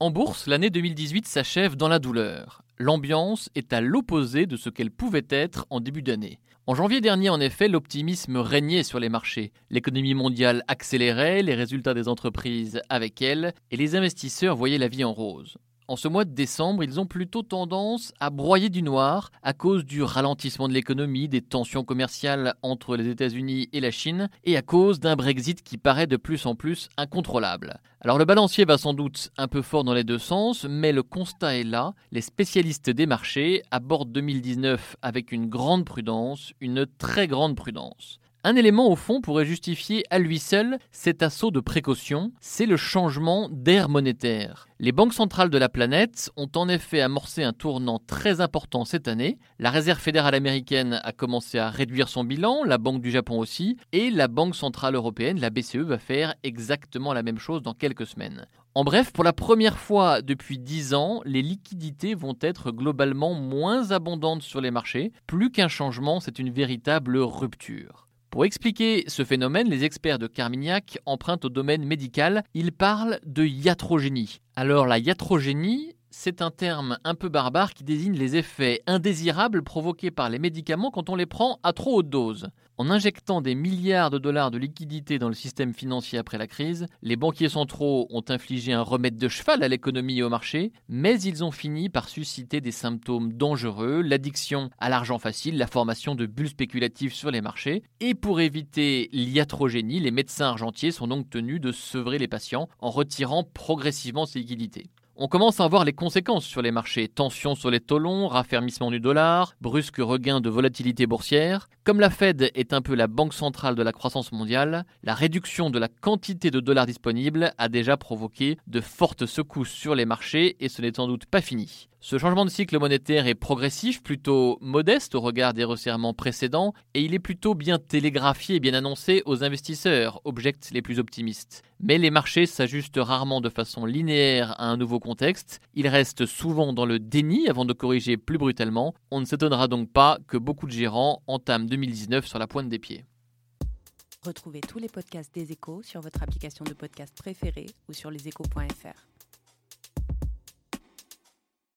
En bourse, l'année 2018 s'achève dans la douleur. L'ambiance est à l'opposé de ce qu'elle pouvait être en début d'année. En janvier dernier, en effet, l'optimisme régnait sur les marchés. L'économie mondiale accélérait, les résultats des entreprises avec elle, et les investisseurs voyaient la vie en rose. En ce mois de décembre, ils ont plutôt tendance à broyer du noir à cause du ralentissement de l'économie, des tensions commerciales entre les États-Unis et la Chine, et à cause d'un Brexit qui paraît de plus en plus incontrôlable. Alors le balancier va sans doute un peu fort dans les deux sens, mais le constat est là. Les spécialistes des marchés abordent 2019 avec une grande prudence, une très grande prudence. Un élément au fond pourrait justifier à lui seul cet assaut de précaution, c'est le changement d'air monétaire. Les banques centrales de la planète ont en effet amorcé un tournant très important cette année. La Réserve fédérale américaine a commencé à réduire son bilan, la Banque du Japon aussi, et la Banque centrale européenne, la BCE, va faire exactement la même chose dans quelques semaines. En bref, pour la première fois depuis 10 ans, les liquidités vont être globalement moins abondantes sur les marchés. Plus qu'un changement, c'est une véritable rupture. Pour expliquer ce phénomène, les experts de Carmignac empruntent au domaine médical. Ils parlent de iatrogénie. Alors la iatrogénie, c'est un terme un peu barbare qui désigne les effets indésirables provoqués par les médicaments quand on les prend à trop haute dose. En injectant des milliards de dollars de liquidités dans le système financier après la crise, les banquiers centraux ont infligé un remède de cheval à l'économie et au marché, mais ils ont fini par susciter des symptômes dangereux, l'addiction à l'argent facile, la formation de bulles spéculatives sur les marchés, et pour éviter l'iatrogénie, les médecins argentiers sont donc tenus de sevrer les patients en retirant progressivement ces liquidités. On commence à voir les conséquences sur les marchés. Tensions sur les taux longs, raffermissement du dollar, brusque regain de volatilité boursière. Comme la Fed est un peu la banque centrale de la croissance mondiale, la réduction de la quantité de dollars disponibles a déjà provoqué de fortes secousses sur les marchés et ce n'est sans doute pas fini. Ce changement de cycle monétaire est progressif, plutôt modeste au regard des resserrements précédents, et il est plutôt bien télégraphié et bien annoncé aux investisseurs, objectent les plus optimistes. Mais les marchés s'ajustent rarement de façon linéaire à un nouveau contexte, ils restent souvent dans le déni avant de corriger plus brutalement, on ne s'étonnera donc pas que beaucoup de gérants entament 2019 sur la pointe des pieds. Retrouvez tous les podcasts des échos sur votre application de podcast préférée ou sur leséchos.fr.